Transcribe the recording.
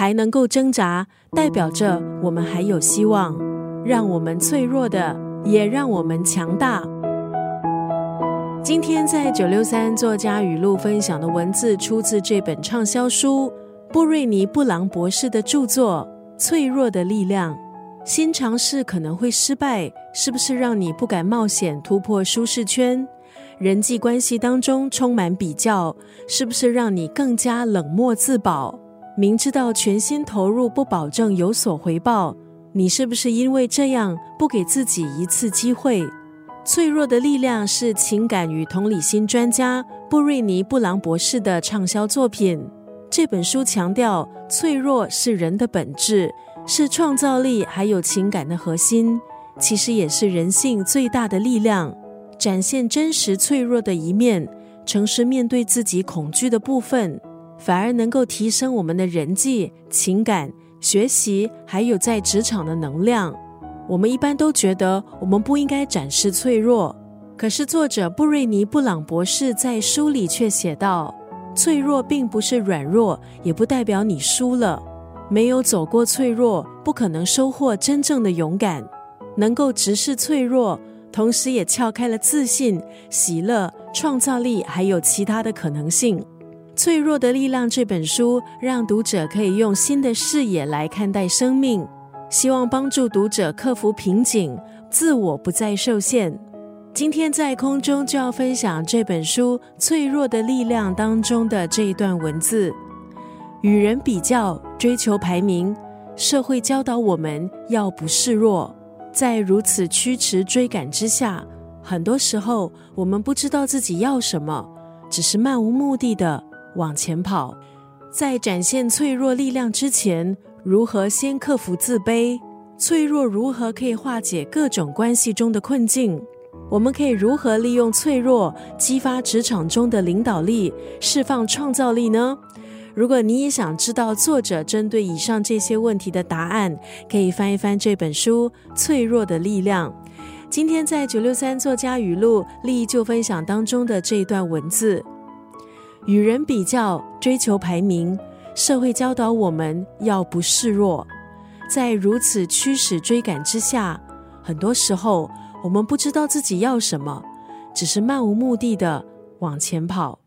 还能够挣扎，代表着我们还有希望。让我们脆弱的，也让我们强大。今天在九六三作家语录分享的文字，出自这本畅销书布瑞尼布朗博士的著作《脆弱的力量》。新尝试可能会失败，是不是让你不敢冒险突破舒适圈？人际关系当中充满比较，是不是让你更加冷漠自保？明知道全心投入不保证有所回报，你是不是因为这样不给自己一次机会？脆弱的力量是情感与同理心专家布瑞尼布朗博士的畅销作品。这本书强调，脆弱是人的本质，是创造力还有情感的核心，其实也是人性最大的力量。展现真实脆弱的一面，诚实面对自己恐惧的部分，反而能够提升我们的人际、情感、学习，还有在职场的能量。我们一般都觉得我们不应该展示脆弱，可是作者布瑞尼布朗博士在书里却写道：脆弱并不是软弱，也不代表你输了。没有走过脆弱，不可能收获真正的勇敢。能够直视脆弱，同时也撬开了自信、喜乐、创造力，还有其他的可能性。《脆弱的力量》这本书让读者可以用新的视野来看待生命。希望帮助读者克服瓶颈，自我不再受限。今天在空中就要分享这本书《脆弱的力量》当中的这一段文字：与人比较，追求排名，社会教导我们要不示弱。在如此驱驰追赶之下，很多时候我们不知道自己要什么，只是漫无目的的往前跑。在展现脆弱力量之前。如何先克服自卑、脆弱？如何可以化解各种关系中的困境？我们可以如何利用脆弱激发职场中的领导力、释放创造力呢？如果你也想知道作者针对以上这些问题的答案，可以翻一翻这本书《脆弱的力量》。今天在九六三作家语录利益就分享当中的这一段文字：与人比较，追求排名。社会教导我们要不示弱，在如此驱使追赶之下，很多时候我们不知道自己要什么，只是漫无目的的往前跑。